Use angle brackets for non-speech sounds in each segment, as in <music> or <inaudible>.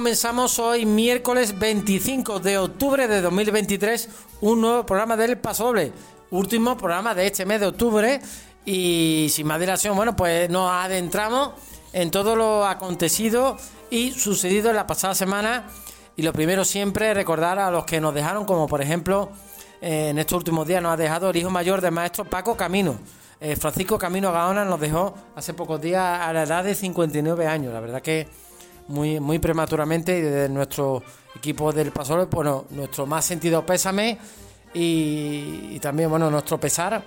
Comenzamos hoy miércoles 25 de octubre de 2023 un nuevo programa del Paso Doble, último programa de este mes de octubre y sin más dilación, bueno, pues nos adentramos en todo lo acontecido y sucedido en la pasada semana y lo primero siempre recordar a los que nos dejaron, como por ejemplo en estos últimos días nos ha dejado el hijo mayor del maestro Paco Camino. Eh, Francisco Camino Gaona nos dejó hace pocos días a la edad de 59 años. La verdad que muy, muy prematuramente y desde nuestro equipo del Pasol, bueno, nuestro más sentido pésame y, también, bueno, nuestro pesar,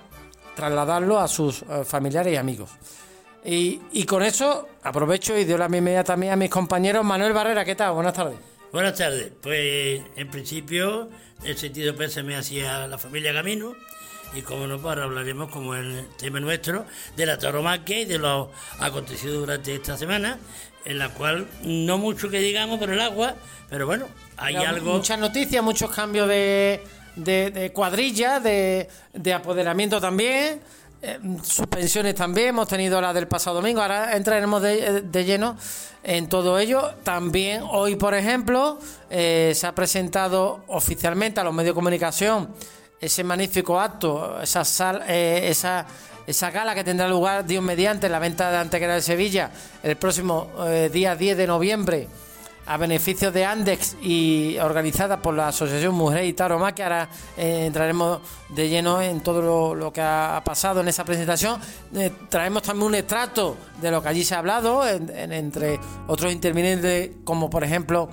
trasladarlo a sus eh, familiares y amigos. Y, con eso aprovecho y doy la bienvenida también a mis compañeros. Manuel Barrera, ¿qué tal? Buenas tardes. Buenas tardes. Pues en principio el sentido pésame hacia la familia Camino y como no, pues hablaremos como el tema nuestro de la tauromaquia y de lo acontecido durante esta semana en la cual no mucho que digamos por el agua, pero bueno, hay algo... Muchas noticias, muchos cambios de, de, cuadrilla, de, de, apoderamiento también, eh, suspensiones también, hemos tenido la del pasado domingo, ahora entraremos de, de lleno en todo ello. También hoy, por ejemplo, eh, se ha presentado oficialmente a los medios de comunicación ese magnífico acto, esa, sal, eh, esa esa gala que tendrá lugar Dios mediante la venta de Antequera de Sevilla el próximo eh, día 10 de noviembre a beneficio de Andex y organizada por la Asociación Mujer y Taroma, que ahora eh, entraremos de lleno en todo lo, que ha pasado en esa presentación. Eh, traemos también un extracto de lo que allí se ha hablado, entre otros intervinientes, como por ejemplo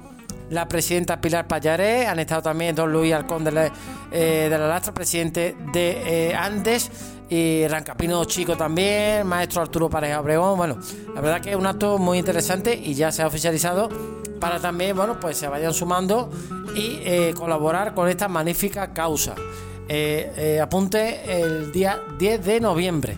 la presidenta Pilar Payaré, han estado también don Luis Alcón de la, de la Lastra, presidente de Andes, y Rancapino Chico también, maestro Arturo Pareja Obregón. Bueno, la verdad que es un acto muy interesante y ya se ha oficializado para también, bueno, pues se vayan sumando y eh, colaborar con esta magnífica causa. Eh, eh, apunte el día 10 de noviembre.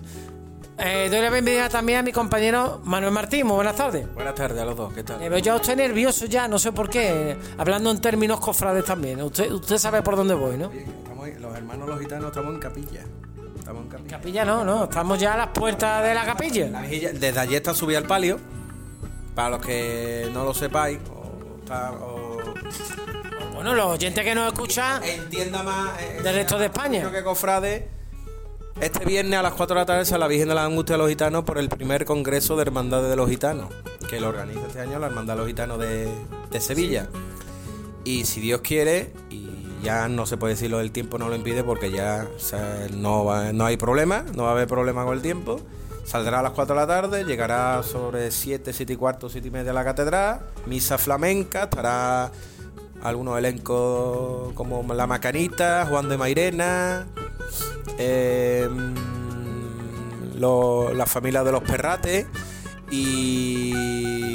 doy la bienvenida también a mi compañero Manuel Martín. Muy buenas tardes. Buenas tardes a los dos. ¿Qué tal? Veo ya usted nervioso ya, no sé por qué. Hablando en términos cofrades también. Usted, usted sabe por dónde voy, ¿no? los hermanos los gitanos estamos en capilla. Estamos en capilla. Capilla no, no, estamos ya a las puertas de la capilla. desde allí está subida al palio. Para los que no lo sepáis, o, bueno, los oyentes que nos escuchan. Entienda más. Eh, del resto de España. Creo que cofrade. Este viernes a las 4 de la tarde a la Virgen de la Angustia de los Gitanos por el primer congreso de Hermandades de los Gitanos, que lo organiza este año la Hermandad de los Gitanos de, de Sevilla. Y si Dios quiere, y ya no se puede decir lo del tiempo no lo impide porque ya no, no hay problema, no va a haber problema con el tiempo. Saldrá a las 4 de la tarde, llegará sobre 7, 7 y cuarto, 7 y media a la catedral, misa flamenca, estará algunos elencos como La Macanita, Juan de Mairena, em, la familia de los Perrates y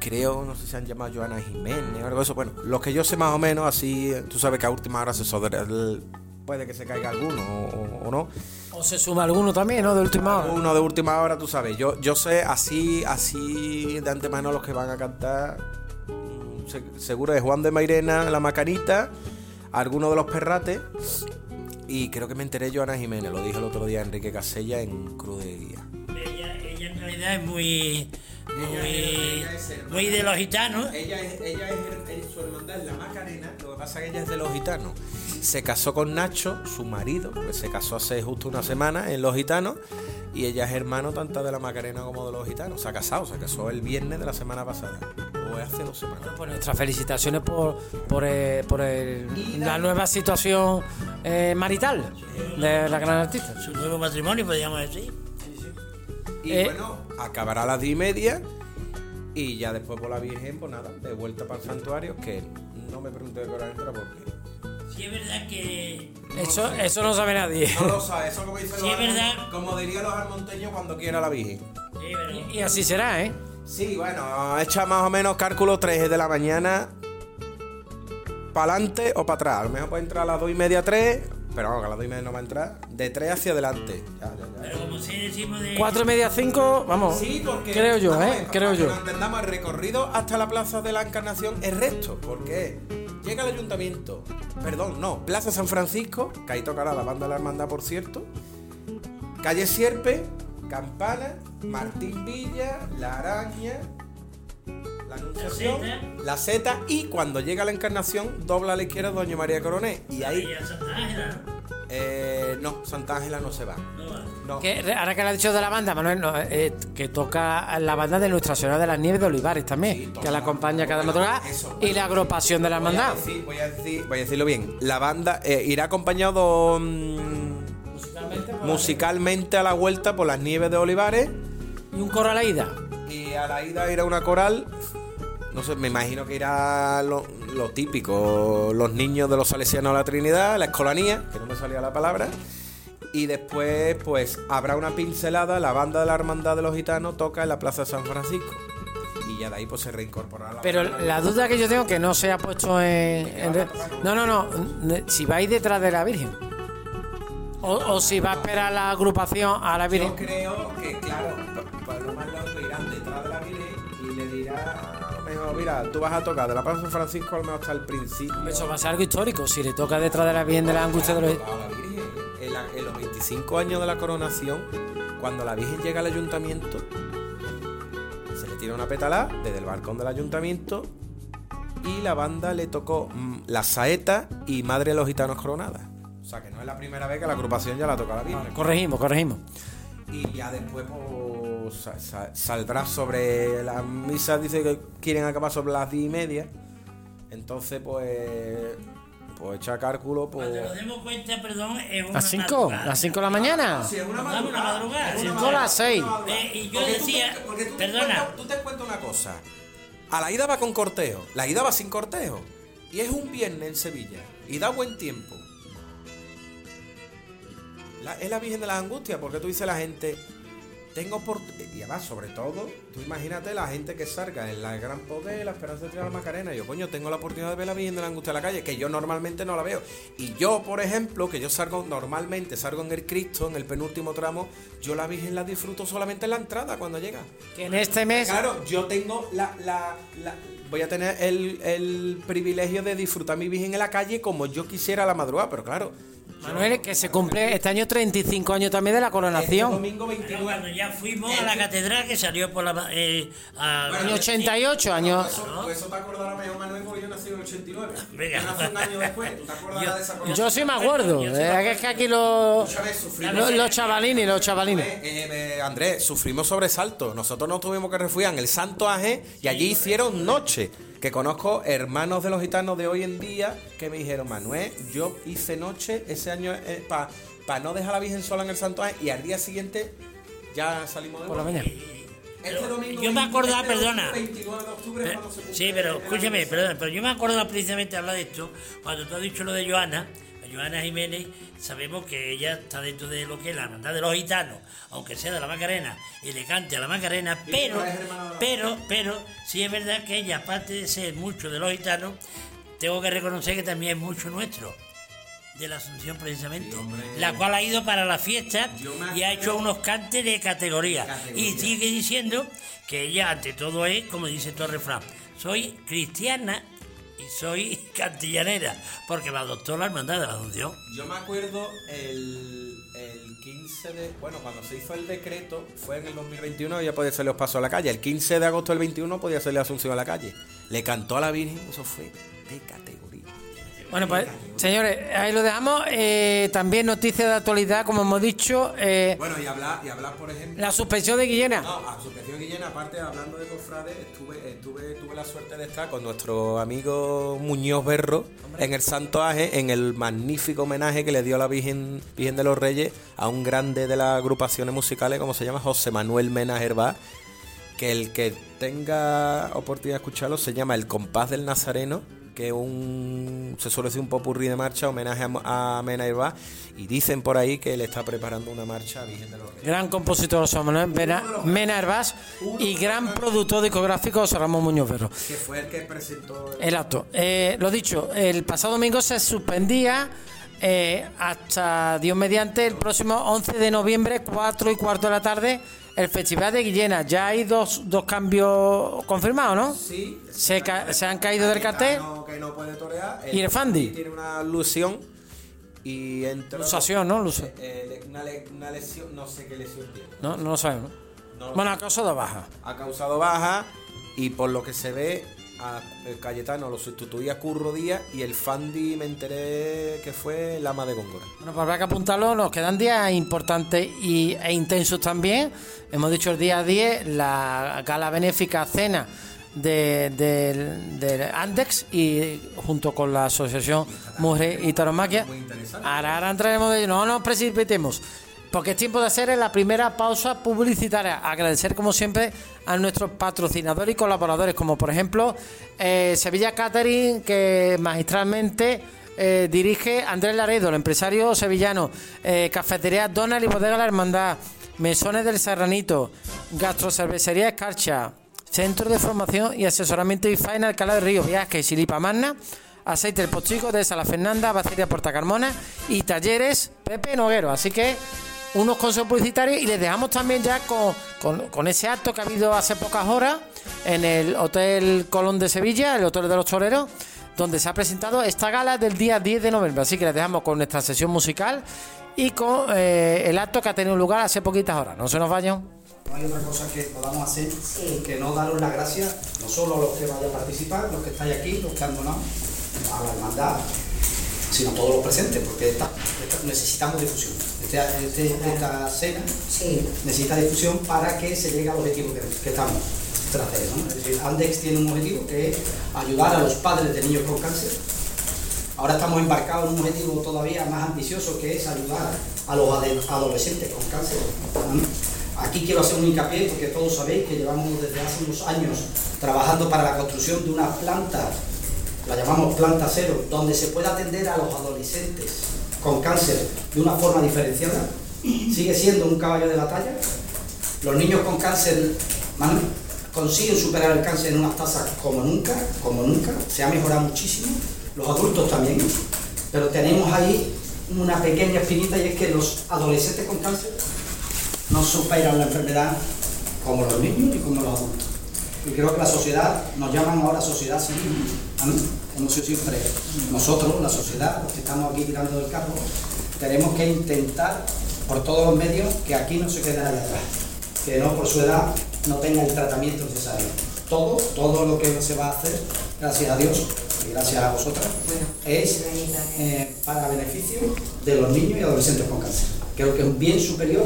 creo, no sé si han llamado Joana Jiménez o algo de eso. Bueno, lo que yo sé más o menos, así, tú sabes que a última hora se puede que se caiga alguno o, no. O se suma alguno también, ¿no? De última hora. Uno de última hora, tú sabes. Yo, yo sé así, así de antemano los que van a cantar. Mm, seguro de Juan de Mairena, La Macanita, alguno de los Perrates. Y creo que me enteré Joana Jiménez, lo dijo el otro día Enrique Casella en Cruz de Guía realidad es muy muy, de los gitanos. Ella es, ella es, su hermandad es la Macarena, lo que pasa es que ella es de los gitanos. Se casó con Nacho, su marido, que se casó hace justo una semana en los gitanos, y ella es hermano tanto de la Macarena como de los gitanos. Se ha casado, se casó el viernes de la semana pasada. O hace dos semanas. pues nuestras felicitaciones por, por, eh, por la nueva situación eh, marital de la gran artista. Su nuevo matrimonio, podríamos decir. Y eh, bueno, acabará a las 10 y media. Y ya después por la Virgen, pues nada, de vuelta para el santuario, que no me pregunté de qué hora entra porque. Sí, es verdad que. eso, eso no sabe nadie. No lo sabe, eso como dice sí, es verdad. Como dirían los almonteños cuando quiera la Virgen. Sí, verdad. Y, así será, ¿eh? Sí, bueno, echa más o menos cálculo 3 de la mañana. ¿Para adelante o para atrás? A lo mejor puede entrar a las 2 y media, 3 pero vamos, que a las 2 y media no va a entrar. De 3 hacia adelante. Ya, ya, ya. Pero como si decimos de. 4 y media, 5, vamos. Sí, porque. Creo yo, ¿eh? Creo yo. Que entendamos, el recorrido hasta la Plaza de la Encarnación es recto. Porque llega el ayuntamiento. Perdón, no. Plaza San Francisco, que ahí tocará la banda de la hermandad, por cierto. Calle Sierpe, Campana, Martín Villa, La Araña, la Anunciación, la Z y cuando llega la Encarnación dobla a la izquierda Doña María Coroné y ahí Y a Santa Ángela, ¿no? eh, no Santa Ángela no se va. No va. No. Que, ahora que le ha dicho de la banda, Manuel, no, eh, que toca la banda de Nuestra Señora de las Nieves de Olivares también, Sí, que la acompaña cada madrugada, y la agrupación de la Voy a, hermandad. decir, voy, a decir- voy a decirlo bien. La banda eh, irá acompañado mm, musicalmente a la vuelta por las nieves de Olivares Y un coro a la ida. y a la ida irá una coral. No sé, me imagino que irá lo, lo típico, los niños de los salesianos de la Trinidad, la escolanía, que no me salía la palabra. Y después, pues, habrá una pincelada, la banda de la Hermandad de los Gitanos toca en la Plaza de San Francisco. Y ya de ahí, pues, se reincorporará la Pero la duda que yo tengo que no se ha puesto en. en- no, no, no. Si vais detrás de la Virgen. O, o si va a esperar la agrupación a la Yo Virgen. creo que, claro, mejor, mira, tú vas a tocar de la Plaza de San Francisco a lo mejor hasta el principio. Eso va a ser algo histórico. Si le toca detrás de la Virgen de la angustia de los. En, la- en los 25 años de la coronación, cuando la Virgen llega al ayuntamiento, se le tira una petalá desde el balcón del ayuntamiento y la banda le tocó mm, la saeta y Madre de los Gitanos Coronadas. O sea que no es la primera vez que la agrupación ya la toca la Virgen. Corregimos, corregimos. Y ya después pues, sa- sa- saldrá sobre las misas, dice que quieren acabar sobre las 10 y media. Entonces, pues, pues echa cálculo, pues... Cuando nos demos cuenta, perdón, es una ¿Las 5? madrugada. ¿Las 5 de la mañana? Sí, es una madrugada. 5 a las 6. Eh, y yo Porque tú decía, te- porque tú te perdona. cuentas- tú te cuento una cosa. A la ida va con cortejo, la ida va sin cortejo. Y es un viernes en Sevilla. Y da buen tiempo. La- es la Virgen de las Angustias, porque tú dices a la gente, tengo por... Y además, sobre todo, tú imagínate la gente que salga en la Gran Poder, la Esperanza de de la Macarena. Yo, coño, tengo la oportunidad de ver la Virgen de la Angustia en la calle, que yo normalmente no la veo. Y yo, por ejemplo, que yo salgo normalmente, salgo en el Cristo, en el penúltimo tramo, yo la Virgen la disfruto solamente en la entrada cuando llega. Que en este mes. Claro, yo tengo la, la- la- voy a tener el, el privilegio de disfrutar mi Virgen en la calle como yo quisiera a la madrugada, pero claro. Manuel, que se cumple este año 35 años también de la Este coronación. domingo Pero 29. cuando ya fuimos a la catedral que salió por la. Eh, a- Año 88, año. Eso, pues eso te acordará mejor, Manuel, porque yo nací en el 89. <laughs> Venga. Yo nací un año después. ¿Tú te acordarás de esa cosa? Yo sí me acuerdo. Yo sí me eh, es que aquí los. Escúchame, sufrimos. Los, chavalines, los chavalines. Eh, eh, Andrés, sufrimos sobresaltos. Nosotros nos tuvimos que refugiar en el Santo Aje y allí hicieron noche. Que conozco hermanos de los gitanos de hoy en día que me dijeron, Manuel, yo hice noche ese año para no dejar a la Virgen sola en el Santo y al día siguiente ya salimos de Por la mañana. Este domingo, Yo me acordaba, este perdona. 29 de octubre es Pero- cuando se cumple sí, pero escúchame, perdón, pero yo me acuerdo precisamente de hablar de esto cuando tú has dicho lo de Joana. Joana Jiménez, sabemos que ella está dentro de lo que es la hermandad de los gitanos, aunque sea de la Macarena y le cante a la Macarena, pero, pero, pero, sí es verdad que ella, aparte de ser mucho de los gitanos, tengo que reconocer que también es mucho nuestro. De la Asunción, precisamente, la cual ha ido para la fiesta y ha hecho unos cantes de categoría. Categoría. Y sigue diciendo que ella, ante todo, es, como dice todo el refrán, soy cristiana y soy <laughs> cantillanera, porque me adoptó la hermandad de la Asunción. Yo me acuerdo el, el 15 de. Bueno, cuando se hizo el decreto, fue en el 2021, ya podía salir los pasos a la calle. El 15 de agosto del 21 podía salir Asunción a la calle. Le cantó a la Virgen, eso fue de. Bueno, pues, señores, ahí lo dejamos. Eh, también noticias de actualidad, como hemos dicho. eh, Bueno, y hablar, y hablar por ejemplo. la suspensión de Guillena. No, a Asociación Guillena, aparte hablando de cofrades, estuve, estuve, tuve la suerte de estar con nuestro amigo Muñoz Berro en el Santo Aje, en el magnífico homenaje que le dio la Virgen, Virgen de los Reyes a un grande de las agrupaciones musicales, como se llama José Manuel Mena Hervá, que el que tenga oportunidad de escucharlo se llama El Compás del Nazareno, que un, se suele decir un popurrí de marcha, homenaje a, a Mena y dicen por ahí que él está preparando una marcha a Virgen de los Reyes. Gran compositor José Manuel Mena, Mena y gran productor discográfico José Ramón Muñoz Berro. Que fue el que presentó El acto. Eh, lo dicho, el pasado domingo se suspendía eh, hasta Dios mediante el próximo 11 de noviembre, 4 y cuarto de la tarde, el Festival de Guillena. Ya hay dos, dos cambios confirmados, ¿no? Sí. Se, ca- se han caído del cartel. No, que no puede torear. ¿Y el Fandi? Tiene una ilusión y entró. Lusación, ¿no? Lusa- Eh, eh, una, le- una lesión, no sé qué lesión tiene. No, no lo sabemos. No lo Bueno, a causa de baja. Ha causado baja Y por lo que se ve, a el Cayetano lo sustituía Curro Díaz y el Fandi me enteré que fue el ama de Góngora. Bueno, pues habrá que apuntarlo, nos quedan días importantes y, e intensos también. Hemos dicho el día 10, la gala benéfica cena de, del- del Andex y junto con la Asociación Mujer y Taromaquia. Ahora, ahora entraremos de no nos precipitemos. Porque es tiempo de hacer la primera pausa publicitaria. Agradecer, como siempre, a nuestros patrocinadores y colaboradores, como por ejemplo eh, Sevilla Catering, que magistralmente eh, dirige Andrés Laredo, el empresario sevillano. Eh, Cafetería Donald y Bodega La Hermandad. Mesones del Serranito. Gastrocervecería Escarcha. Centro de Formación y Asesoramiento IFA en Alcalá de Río. Viajes y Lipa Magna. Aceite El Pochico de Sala Fernanda, Baceria Porta Carmona y Talleres Pepe Noguero. Así que unos consejos publicitarios y les dejamos también ya con, con- con ese acto que ha habido hace pocas horas en el Hotel Colón de Sevilla, el Hotel de los Toreros, donde se ha presentado esta gala del día 10 de noviembre. Así que les dejamos con nuestra sesión musical y con eh, el acto que ha tenido lugar hace poquitas horas. No se nos vayan. No hay otra cosa que podamos hacer que no daros las gracias, no solo a los que vayan a participar, los que estáis aquí, los que han donado a la hermandad, sino a todos los presentes, porque esta- esta- necesitamos difusión. Este- este- esta cena necesita difusión para que se llegue al objetivo que, que estamos tras de él. ¿no? Es decir, Andex tiene un objetivo que es ayudar a los padres de niños con cáncer. Ahora estamos embarcados en un objetivo todavía más ambicioso que es ayudar a los adolescentes con cáncer. Aquí quiero hacer un hincapié porque todos sabéis que llevamos desde hace unos años trabajando para la construcción de una planta, la llamamos planta cero, donde se pueda atender a los adolescentes con cáncer de una forma diferenciada. Sigue siendo un caballo de batalla. Los niños con cáncer consiguen superar el cáncer en unas tasas como nunca, como nunca. Se ha mejorado muchísimo. Los adultos también. Pero tenemos ahí una pequeña espinita y es que los adolescentes con cáncer no superan la enfermedad como los niños y como los adultos. Y creo que la sociedad, nos llaman ahora sociedad civil, ¿no? hemos sido siempre nosotros, la sociedad, los que estamos aquí tirando del carro, tenemos que intentar por todos los medios que aquí no se quede nadie atrás, que no por su edad no tenga el tratamiento necesario. Todo, todo lo que se va a hacer, gracias a Dios y gracias a vosotras, es eh, para beneficio de los niños y adolescentes con cáncer. Creo que es un bien superior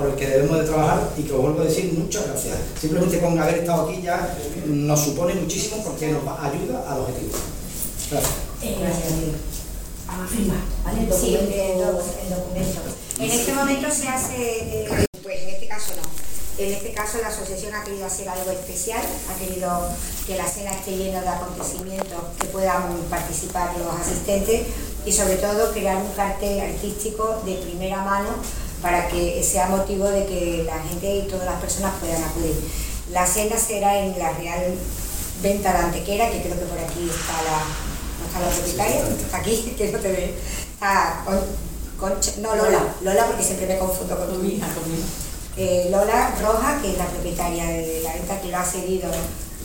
por el que debemos de trabajar y que os vuelvo a decir muchas gracias. Simplemente con haber estado aquí ya nos supone muchísimo porque nos ayuda al objetivo. Gracias. a firmar, ¿vale? El Sí, documento. el documento. En este momento se hace, eh, pues en este caso no. En este caso la asociación ha querido hacer algo especial, ha querido que la cena esté llena de acontecimientos que puedan participar los asistentes y sobre todo crear un cartel artístico de primera mano para que sea motivo de que la gente y todas las personas puedan acudir. La cena será en la Real Venta de Antequera, que creo que por aquí está la, ¿no está la propietaria, está aquí, <laughs> que no te ve. Está con, Concha- no Lola, Lola porque siempre me confundo con tu hija. Eh, Lola Roja, que es la propietaria de la venta, que lo ha cedido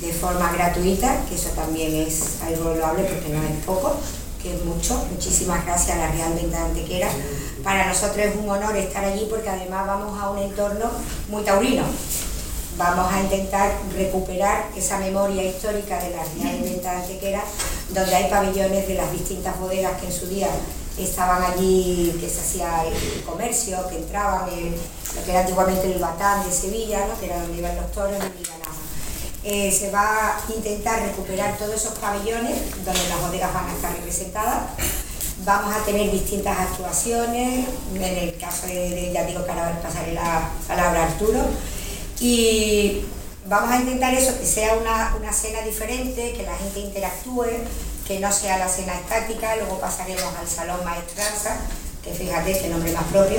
de forma gratuita, que eso también es algo loable porque no es poco, que es mucho. Muchísimas gracias a la Real Venta de Antequera. Para nosotros es un honor estar allí porque además vamos a un entorno muy taurino. Vamos a intentar recuperar esa memoria histórica de la Real Venta de Antequera, donde hay pabellones de las distintas bodegas que en su día estaban allí, que se hacía el comercio, que entraban, el- lo que era antiguamente el Batán de Sevilla, ¿no? que era donde iban los toros y ganaban. Eh, se va a intentar recuperar todos esos pabellones donde las bodegas van a estar representadas. Vamos a tener distintas actuaciones, en el caso de, ya digo que ahora pasaré la palabra a Arturo. Y vamos a intentar eso, que sea una, una cena diferente, que la gente interactúe, que no sea la cena estática, luego pasaremos al Salón Maestranza, que fíjate qué nombre más propio,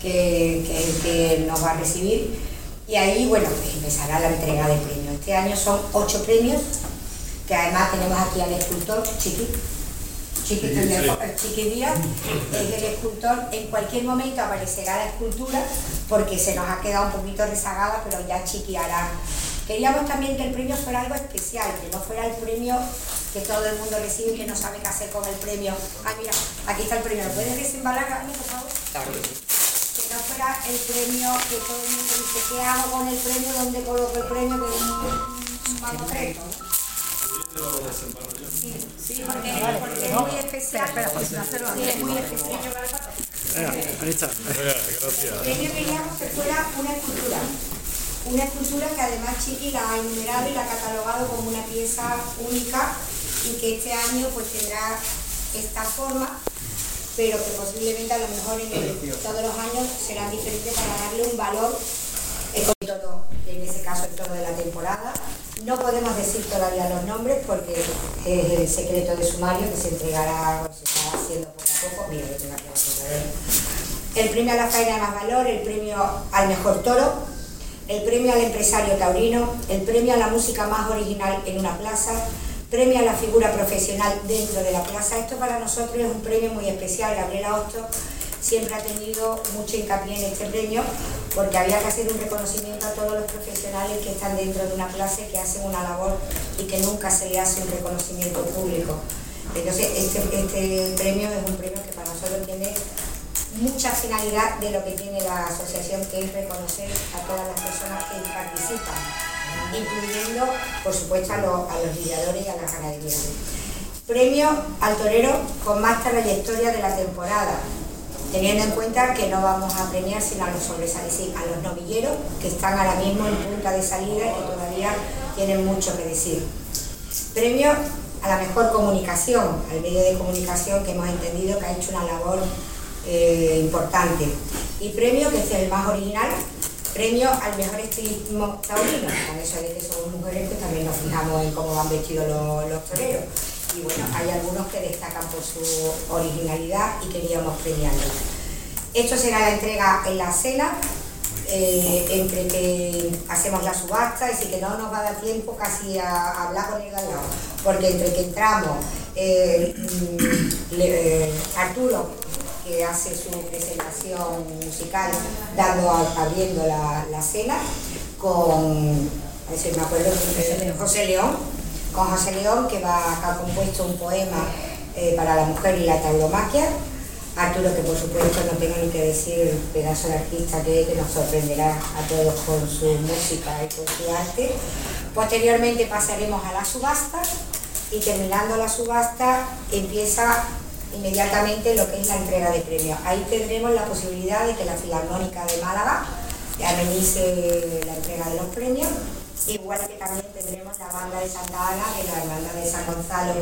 que, que, que nos va a recibir. Y ahí, bueno, pues empezará la entrega de premios. Este año son ocho premios, que además tenemos aquí al escultor Chiqui, Chiqui, el Chiqui Díaz, es el escultor. En cualquier momento aparecerá la escultura, porque se nos ha quedado un poquito rezagada, pero ya Chiqui hará. Queríamos también que el premio fuera algo especial, que no fuera el premio que todo el mundo recibe y que no sabe qué hacer con el premio. Ah, mira, aquí está el premio. ¿Lo puedes desembalar, Ani, por favor? que no fuera el premio que todo el mundo dice, ¿qué hago con el premio? ¿Dónde coloco el premio? Que es un- presto. Sí, sí, porque, porque es muy especial. Espera, espera, sí, es muy especial. Ahí está. Premio queríamos que fuera una escultura. Una escultura que además Chiqui la ha enumerado y la ha catalogado como una pieza única y que este año pues tendrá esta forma, pero que posiblemente a lo mejor en todos los años será diferente para darle un valor económico, en ese caso el todo de la temporada. No podemos decir todavía los nombres porque es el secreto de sumario que se entregará o se está haciendo poco a poco. Mira, yo tengo aquí la El premio a la faena más valor, el premio al mejor toro, el premio al empresario taurino, el premio a la música más original en una plaza, premio a la figura profesional dentro de la plaza. Esto para nosotros es un premio muy especial. Gabriela Osto siempre ha tenido mucho hincapié en este premio porque había que hacer un reconocimiento a todos los profesionales que están dentro de una clase, que hacen una labor y que nunca se le hace un reconocimiento público. Entonces, este, este premio es un premio que para nosotros tiene mucha finalidad de lo que tiene la asociación, que es reconocer a todas las personas que participan, incluyendo, por supuesto, a los, a los lidiadores y a las ganaderías. Premio al torero con más trayectoria de la temporada, teniendo en cuenta que no vamos a premiar sino a los sobresalientes, a los novilleros que están ahora mismo en punta de salida y que todavía tienen mucho que decir. Premio a la mejor comunicación, al medio de comunicación que hemos entendido que ha hecho una labor eh, importante. Y premio, que es el más original, premio al mejor estilismo taurino, con eso de que somos mujeres, que también nos fijamos en cómo van vestidos los, toreros. Y bueno, hay algunos que destacan por su originalidad y queríamos premiarlos. Esto será la entrega en la cena, eh, entre que hacemos la subasta, y que no nos va a dar tiempo casi a, hablar con el galán, porque entre que entramos, eh, mm, Arturo que hace su presentación musical dando abriendo la, cena con si me acuerdo José León. Con José León que va ha compuesto un poema eh, para la mujer y la tauromaquia. Arturo que por supuesto no tengo ni que decir el pedazo de artista que, que nos sorprenderá a todos con su música y con su arte. Posteriormente pasaremos a la subasta y terminando la subasta empieza inmediatamente lo que es la entrega de premios. Ahí tendremos la posibilidad de que la Filarmónica de Málaga amenice la entrega de los premios, igual que también tendremos la banda de Santa Ana de la hermandad de San Gonzalo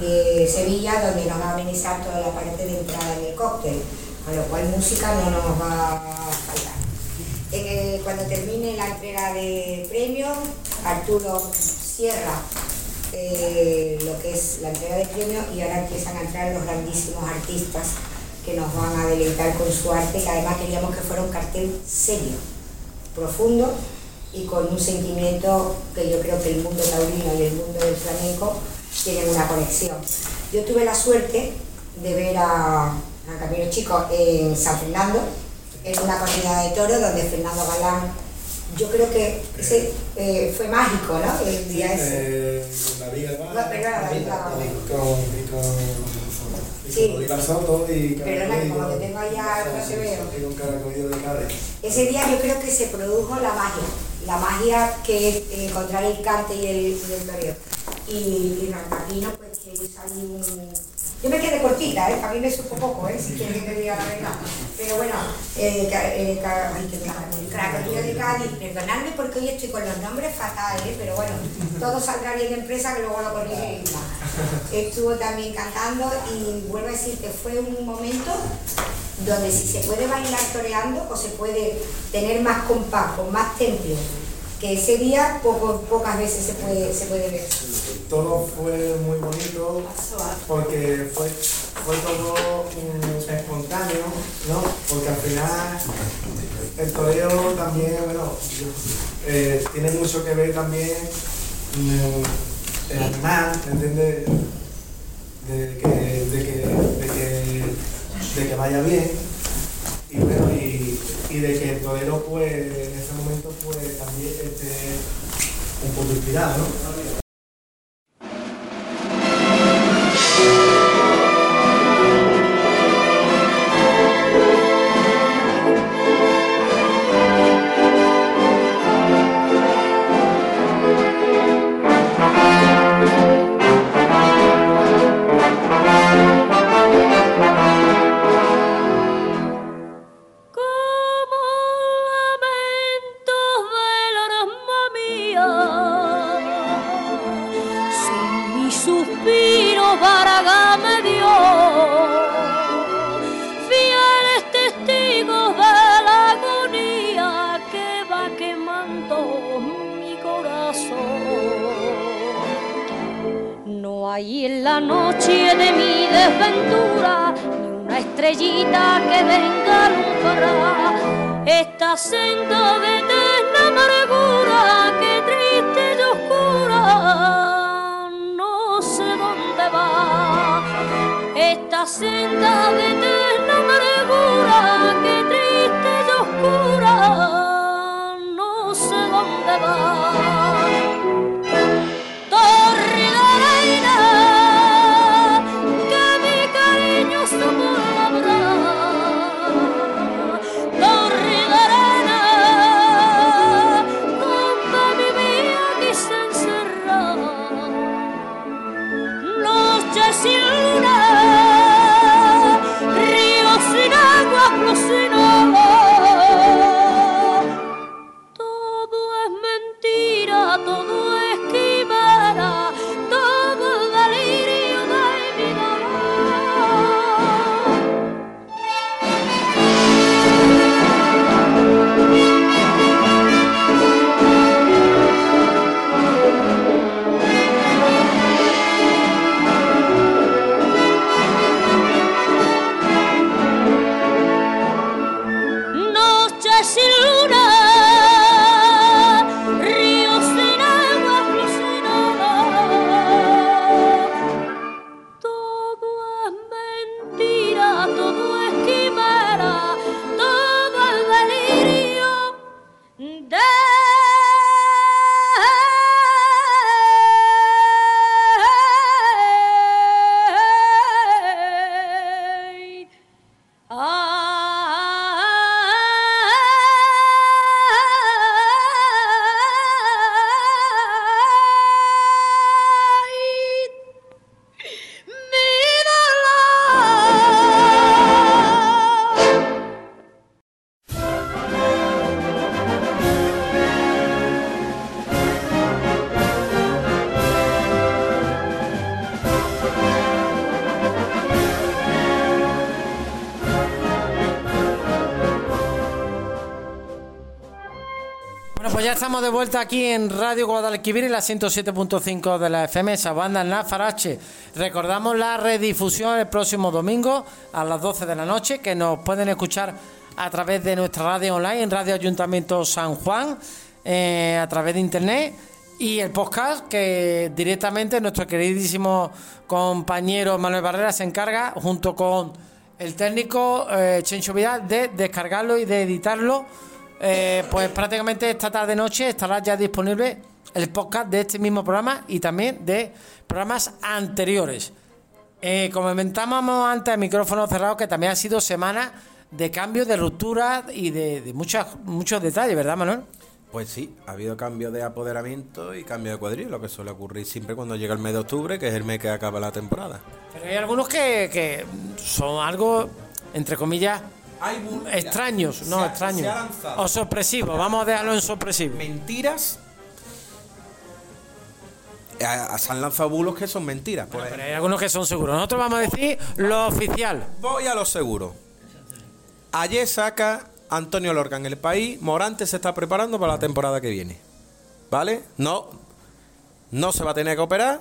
de Sevilla, donde nos va a amenizar toda la parte de entrada en el cóctel, con lo cual música no nos va a faltar. cuando termine la entrega de premios, Arturo cierra eh, lo que es la entrega de premios y ahora empiezan a entrar los grandísimos artistas que nos van a deleitar con su arte, que además queríamos que fuera un cartel serio, profundo y con un sentimiento que yo creo que el mundo taurino y el mundo del flamenco tienen una conexión. Yo tuve la suerte de ver a, a Camilo Chico en San Fernando, en una corrida de toros donde Fernando Galán yo creo que ese eh, fue mágico, ¿no? El día ese. Eh, con la no, perdona, la Con, sí. Soto y como que tengo allá, no se veo. De. Ese día yo creo que se produjo la magia. La magia que es encontrar el cante y el, y el toreo. Y, y Rampapino, pues que salió un yo me quedé cortita, ¿eh? a mí me supo poco, ¿eh? si quieren que diga la verdad. Pero bueno, eh, eh, de Cádiz, perdonadme porque hoy estoy con los nombres fatales, pero bueno, todo saldrá bien de empresa que luego lo corrige Estuvo también cantando y vuelvo a decir que fue un momento donde si se puede bailar toreando o se puede tener más compás, con más temple, que ese día poco, pocas veces se puede, se puede ver. Todo fue muy bonito porque fue, fue todo espontáneo, ¿no? Porque al final el toreo también, bueno, eh, tiene mucho que ver también mm, el animal, ¿entiendes? De que, de que, de que, de que vaya bien y bueno, y de que el torero pues en ese momento pues también esté un poco inspirado, ¿no? La noche de mi desventura ni una estrellita que venga a alumbrar esta senda de eterna amargura que triste y oscura no sé dónde va. Esta senda de eterna amargura que triste y oscura no sé dónde va vuelta aquí en Radio Guadalquivir y la 107.5 de la FM, esa banda Nafarache. Recordamos la redifusión el próximo domingo a las 12 de la noche, que nos pueden escuchar a través de nuestra radio online en Radio Ayuntamiento San Juan, eh, a través de internet. Y el podcast que directamente nuestro queridísimo compañero Manuel Barrera se encarga, junto con el técnico eh, Chencho Vidal, de descargarlo y de editarlo eh, pues prácticamente esta tarde noche estará ya disponible el podcast de este mismo programa y también de programas anteriores. Eh, como comentábamos antes, el micrófono cerrado, que también ha sido semana de cambio, de ruptura y de, de muchas, muchos detalles, ¿verdad, Manuel? Pues sí, ha habido cambio de apoderamiento y cambio de cuadril, lo que suele ocurrir siempre cuando llega el mes de octubre, que es el mes que acaba la temporada. Pero hay algunos que, que son algo, entre comillas, extraños, no ha- extraños. O sorpresivos, vamos a dejarlo en sorpresivo. Mentiras. A- a- Se han lanzado bulos que son mentiras. Pero hay algunos que son seguros. Nosotros vamos a decir lo oficial. Voy a lo seguro. Ayer saca Antonio Lorca en el país. Morante se está preparando para la temporada que viene. ¿Vale? No, no se va a tener que operar.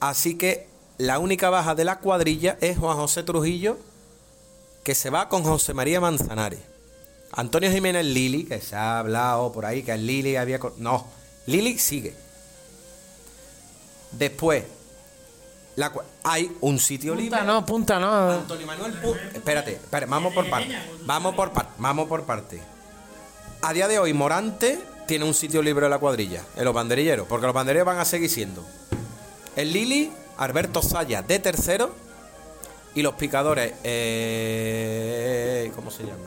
Así que la única baja de la cuadrilla es Juan José Trujillo, que se va con José María Manzanares. Antonio Jiménez Lili, que se ha hablado por ahí que Lili había... No, Lili sigue. Después, la hay un sitio libre. Punta no, punta no. Antonio Manuel Pu- Espérate, espérate, vamos por parte. Vamos por parte. Vamos por parte. A día de hoy, Morante tiene un sitio libre en la cuadrilla, en los banderilleros, porque los banderilleros van a seguir siendo. El Lili, Alberto Saya de tercero. Y los picadores, eh, ¿cómo se llama?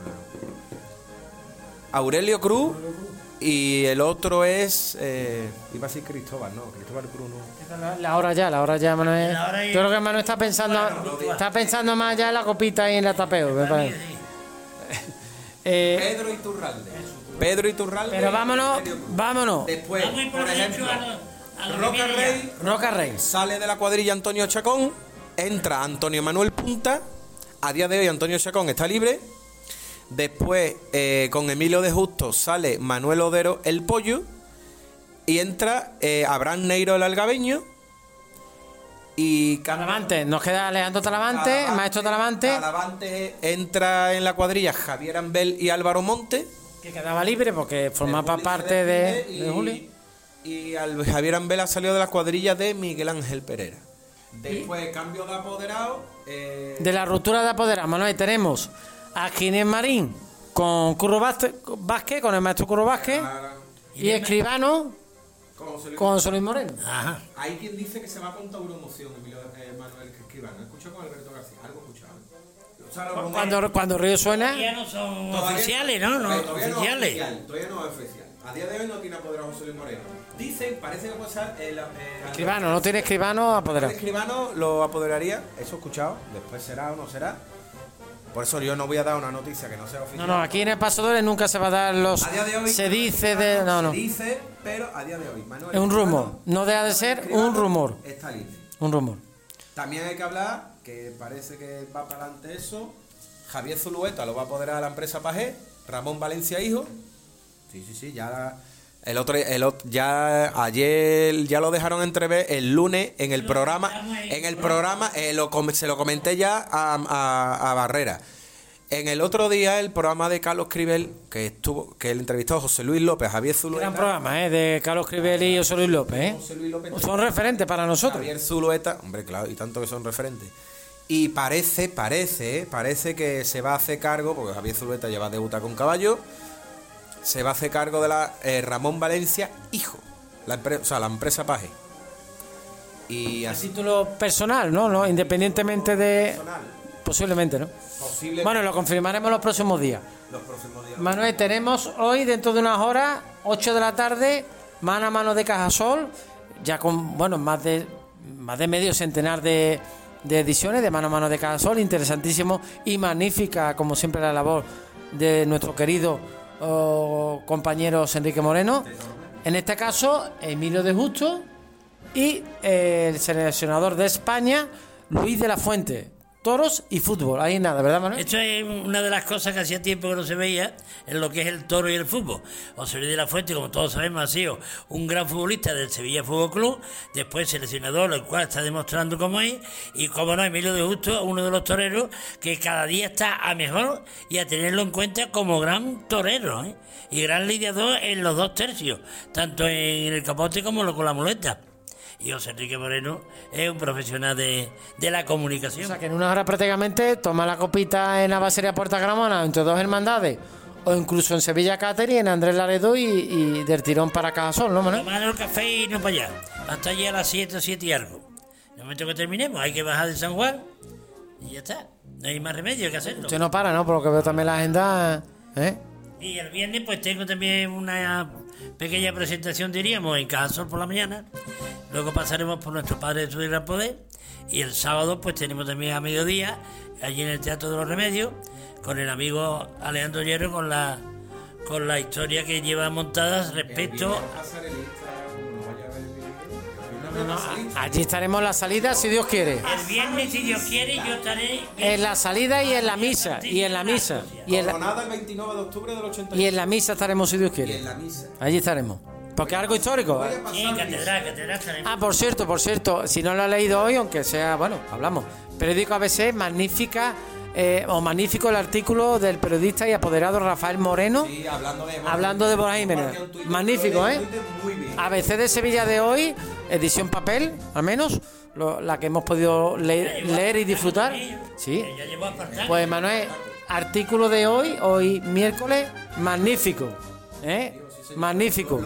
Aurelio Cruz. Y el otro es. eh, iba a decir Cristóbal, no, Cristóbal Cruz no. La, la hora ya, la hora ya, Manuel. Yo creo que Manuel está pensando, está pensando más ya en la copita y en la tapeo, me parece. Eh, Pedro Iturralde. Pedro Iturralde. pero vámonos, vámonos. Después, por, ejemplo, Roca Rey Roca Rey. sale de la cuadrilla Antonio Chacón, entra Antonio Manuel Punta. A día de hoy Antonio Chacón está libre. Después, eh, con Emilio de Justo, sale Manuel Odero el Pollo. Y entra eh, Abraham Neiro el Algabeño. Y Talavante, nos queda Alejandro Talavante, maestro Talavante, Talavante entra en la cuadrilla Javier Ambel y Álvaro Monte. que quedaba libre porque formaba parte de, y- Juli. Y al Javier Ambela salió de la cuadrilla de Miguel Ángel Pereira. Después, cambio de apoderado. eh, De la ruptura de apoderado, Manuel, tenemos a Ginés Marín con Curro Vázquez, Vázquez, con el maestro Curro Vázquez, y Escribano con José Luis Moreno. Ajá. Hay quien dice que se va con Tauromoción, Emilio eh, Manuel Escribano. ¿He escuchado con Alberto García? Algo escuchado. Cuando, cuando Río suena, Todavía no son Todavía- oficiales, ¿no? No, Todavía no es oficiales. oficial, Todavía no es oficial. A día de hoy no tiene apoderado José Luis Moreno. Dicen, parece que puede ser el. eh, Escribano, no tiene Escribano El apoderado. escribano lo apoderaría, eso he escuchado, después será o no será. Por eso yo no voy a dar una noticia que no sea No, oficial. no, aquí en el Pasadores nunca se va a dar los... A día de hoy Se dice de... No, no, Se dice, pero a día de hoy. Manuel Es un rumor. No deja de ser un rumor. Está libre. un rumor. También hay que hablar, que parece que va para adelante eso. Javier Zulueta lo va a apoderar a la empresa Pajé. Ramón Valencia Hijo. Sí, sí, sí, ya. El otro, el ya ayer ya lo dejaron entrever el lunes en el programa. En el programa eh, lo se lo comenté ya a, a- a Barrera. En el otro día el programa de Carlos Cribel, que estuvo, que el entrevistó a José Luis López, Javier Zulueta. Gran programa, ¿eh? De Carlos Cribel y José Luis López, ¿eh? José Luis López Son referentes para nosotros. Javier Zulueta, hombre, claro, y tanto que son referentes. Y parece, parece, eh, parece que se va a hacer cargo, porque Javier Zulueta lleva debuta con caballo, se va a hacer cargo de la eh, Ramón Valencia, hijo, la empre- o sea, la empresa Paje. Y A título personal, ¿no? ¿no? Independientemente de... personal, Posiblemente, ¿no? Bueno, lo confirmaremos los próximos días. los próximos días. Manuel, tenemos hoy, dentro de unas horas, 8 de la tarde, mano a mano de Cajasol, ya con, bueno, más de, más de medio centenar de, de ediciones de mano a mano de Cajasol, interesantísimo y magnífica, como siempre, la labor de nuestro querido oh, compañero Enrique Moreno. En este caso, Emilio de Justo y el seleccionador de España, Luis de la Fuente. Toros y fútbol, ahí nada, ¿verdad, Manuel? Esto es una de las cosas que hacía tiempo que no se veía en lo que es el toro y el fútbol. José Luis de la Fuente, como todos sabemos, ha sido un gran futbolista del Sevilla Fútbol Club, después seleccionador, el cual está demostrando cómo es, y como no, Emilio de Justo, uno de los toreros que cada día está a mejor y a tenerlo en cuenta como gran torero, ¿eh? y gran lidiador en los dos tercios, tanto en el capote como con la muleta. Y José Enrique Moreno es un profesional de, de la comunicación. O sea que en una hora prácticamente toma la copita en la basería Puerta Gramona entre dos hermandades o incluso en Sevilla Catering, en Andrés Laredo y, y del tirón para Cajasol, ¿no, Manuel? Tomar el café y no para allá. Hasta allí a las 7, 7 y algo. En el momento que terminemos, hay que bajar de San Juan y ya está. No hay más remedio que hacerlo. Usted no para, ¿no? Por lo que veo también la agenda, ¿eh? Y el viernes, pues tengo también una pequeña presentación, diríamos, en Cajasol por la mañana. Luego pasaremos por nuestro Padre de Gran Poder. Y el sábado, pues tenemos también a mediodía, allí en el Teatro de los Remedios, con el amigo Alejandro Hierro, con la, con la historia que lleva montadas respecto no, allí estaremos en la salida, si Dios quiere. El viernes, si Dios quiere, yo estaré. En la salida y en la misa, y en la misa, y en la, Coronada el 29 de octubre del 80 y en la misa estaremos, si Dios y quiere. en la misa. Allí estaremos. Porque es algo histórico. ¿eh? Sí, en catedral, catedral estaremos. Ah, por cierto, por cierto, si no lo ha leído hoy, aunque sea, bueno, hablamos. Periódico ABC, magnífica, eh, o magnífico el artículo del periodista y apoderado Rafael Moreno, Sí, hablando de hablando de Borja Jiménez. Magnífico, ¿eh? ABC de Sevilla de hoy, edición papel, al menos, lo- la que hemos podido le- leer y disfrutar. Sí. Pues Manuel, artículo de hoy, hoy miércoles, magnífico, ¿eh? Magnífico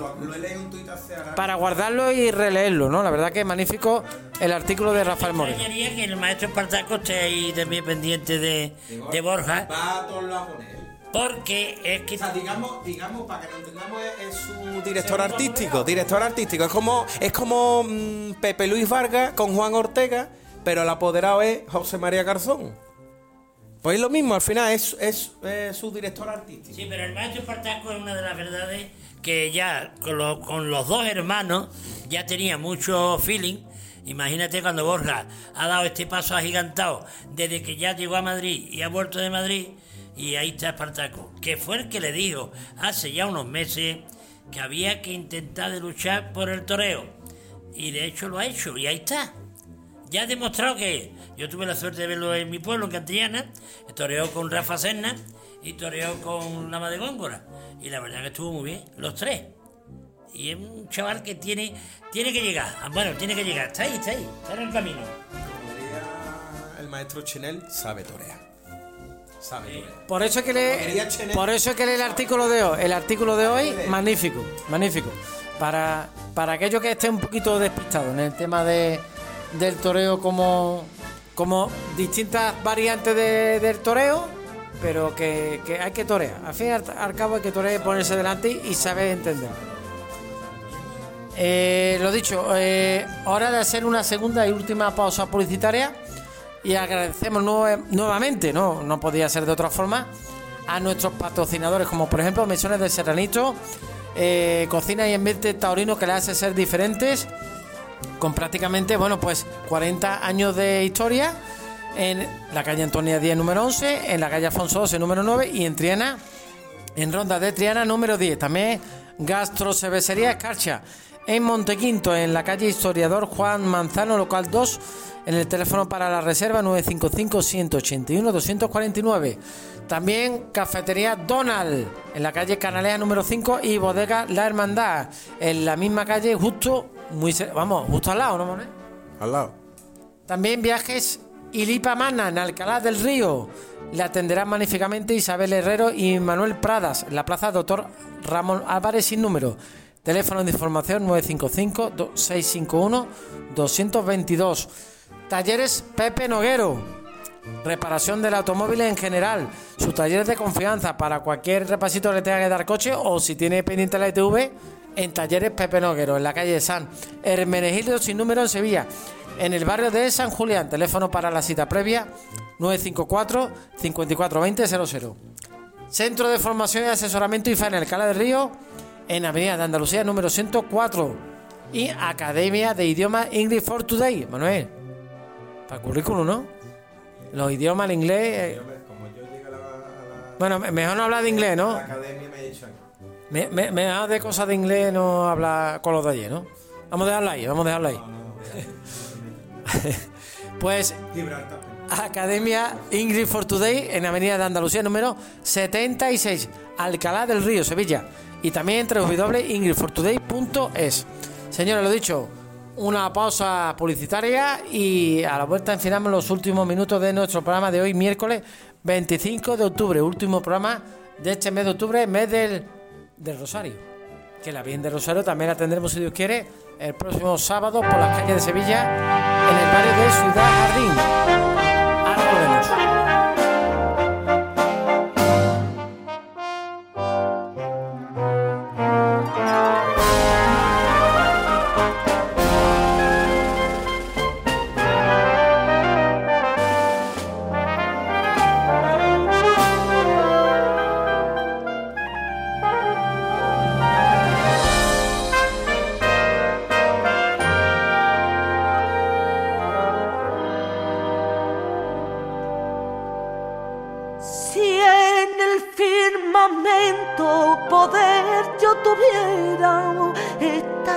para guardarlo y releerlo, ¿no? La verdad que es magnífico el artículo de Rafael Moreno. extrañaría que el maestro Espartaco esté ahí también pendiente de, de Borja, Va a todos lados con él. Porque es que O sea, digamos, digamos, para que lo entendamos, es, es su director artístico. Director artístico. Es como, es como mm, Pepe Luis Vargas con Juan Ortega, pero el apoderado es José María Garzón. Pues es lo mismo, al final es, es, eh, su director artístico. Sí, pero el maestro Espartaco es una de las verdades que ya con, los- con los dos hermanos ya tenía mucho feeling. Imagínate cuando Borja ha dado este paso agigantado desde que ya llegó a Madrid y ha vuelto de Madrid y ahí está Espartaco, que fue el que le dijo hace ya unos meses que había que intentar de luchar por el toreo y de hecho lo ha hecho y ahí está. Ya ha demostrado que yo tuve la suerte de verlo en mi pueblo, en Cantillana, toreó con Rafa Serna y toreó con Lama de Góngora. Y la verdad que estuvo muy bien, los tres. Y es un chaval que tiene, tiene que llegar. Ah, Bueno, tiene que llegar. Está ahí, está ahí, está en el camino. Como diría el maestro Chenel, sabe torear. Por eso es que Quería le, Chenet. por eso es que lee el artículo de hoy. El artículo de hoy, magnífico, magnífico. Para, para aquellos que estén un poquito despistados en el tema de, del toreo como, como distintas variantes de- del toreo, pero que, que hay que torear. Al fin y al, al cabo hay que torear y ponerse delante y saber entender. Eh, lo dicho, eh, hora de hacer una segunda y última pausa publicitaria y agradecemos nue- nuevamente, no, no podía ser de otra forma, a nuestros patrocinadores, como por ejemplo Misiones de Serranito, eh, Cocina y Ambiente Taurino, que le hace ser diferentes, con prácticamente, bueno, pues 40 años de historia en la calle Antonia 10, número 11, en la calle Afonso 12, número 9 y en Triana en Ronda de Triana número 10. También Gastrocervecería Escarcha. En Montequinto, en la calle Historiador Juan Manzano, local 2. En el teléfono para la reserva 955-181-249. También Cafetería Donald, en la calle Canalea número 5. Y Bodega La Hermandad, en la misma calle, justo, muy, vamos, justo al lado, ¿no, Monet? Al lado. También viajes Ilipa Mana en Alcalá del Río. Le atenderán magníficamente Isabel Herrero y Manuel Pradas en la plaza Doctor Ramón Álvarez sin número. Teléfono de información 955-651-222. Talleres Pepe Noguero. Reparación del automóvil en general. Sus talleres de confianza para cualquier repasito que le tenga que dar coche o si tiene pendiente la ITV en Talleres Pepe Noguero, en la calle San Hermenegildo sin número en Sevilla. En el barrio de San Julián, teléfono para la cita previa 954 5420 00. Centro de Formación y Asesoramiento IFA en el Cala del Río, en Avenida de Andalucía número 104. Y Academia de Idioma English for Today. Manuel, para currículum, ¿no? Los idiomas, el inglés. eh, Como yo llegué a la, a la- Bueno, me- mejor no hablar de inglés, la ¿no? academia, me he dicho. Me, me- de cosas de inglés no hablar con los de allí, ¿no? Vamos a dejarlo ahí, vamos a dejarlo ahí. <laughs> Pues. Academia English for Today en Avenida de Andalucía número 76, Alcalá del Río, Sevilla. Y también www.englishfortoday.es. Señores, lo dicho, una pausa publicitaria y a la vuelta enfilamos los últimos minutos de nuestro programa de hoy, miércoles 25 de octubre, último programa de este mes de octubre, mes del, del Rosario. Que la Virgen de Rosario también la tendremos, si Dios quiere, el próximo sábado por las calles de Sevilla, en el barrio de Ciudad Jardín. Ahora volvemos.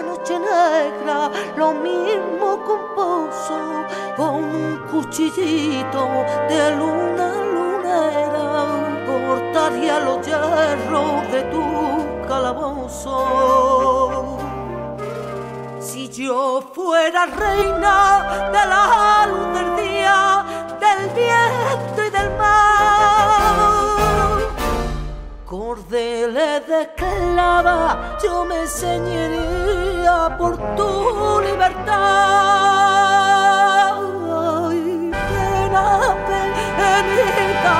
Noche negra, lo mismo composo con un cuchillito de luna lunera, cortaría los hierros de tu calabozo. Si yo fuera reina de la luz del día, del viento y del mar, cordeles de clava yo me por tu libertad. Ay, pena, penita,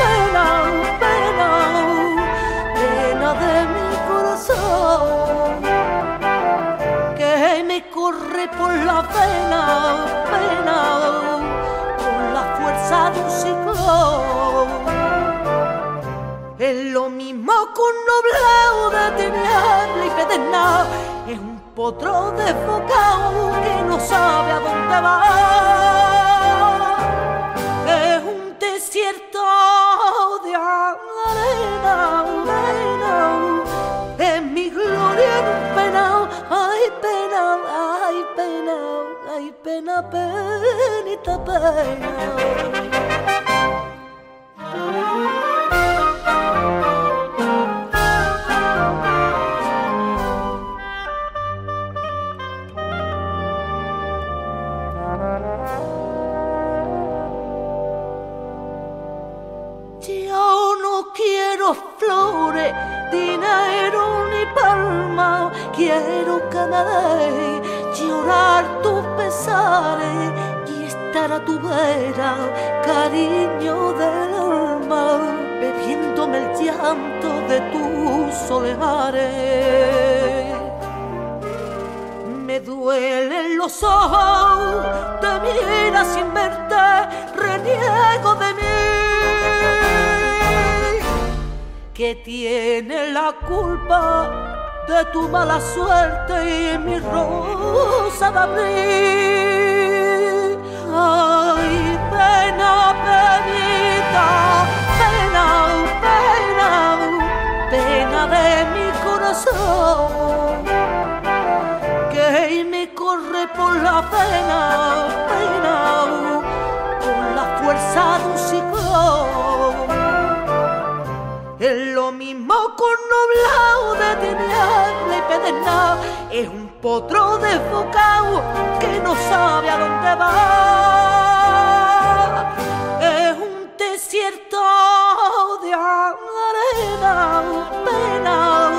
pena, pena, pena de mi corazón que me corre por la pena, pena, con la fuerza de un ciclón. Es lo mismo que un nobleo de tiniebla y pedernal. Potro desbocado que no sabe a dónde va. Es un desierto de arena, arena. Es mi gloria en un penal. Ay, pena, ay, pena, ay, pena, penita, pena. Flores, dinero ni palma, quiero que llorar tus pesares y estar a tu vera, cariño del alma, bebiéndome el llanto de tus soleares. Me duelen los ojos, te mira sin verte, reniego de mí. Que tiene la culpa de tu mala suerte y mi rosa de abril. Ay, pena, penita, pena, pena, pena de mi corazón que me corre por la pena, pena, con la fuerza de un ciclón. Lo mismo con nublado de tiniebla y pedernal, es un potro desbocado que no sabe a dónde va. Es un desierto de arena, pena,